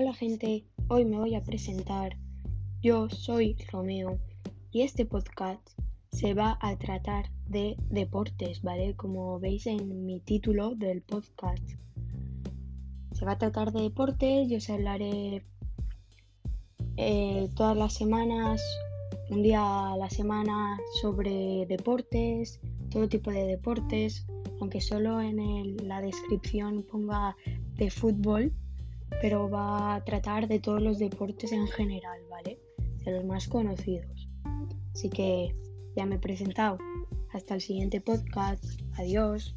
Hola gente, hoy me voy a presentar. Yo soy Romeo y este podcast se va a tratar de deportes, ¿vale? Como veis en mi título del podcast. Se va a tratar de deportes, yo os hablaré eh, todas las semanas, un día a la semana sobre deportes, todo tipo de deportes, aunque solo en la descripción ponga de fútbol, pero va a tratar de todos los deportes en general, ¿vale? De los más conocidos. Así que ya me he presentado. Hasta el siguiente podcast. Adiós.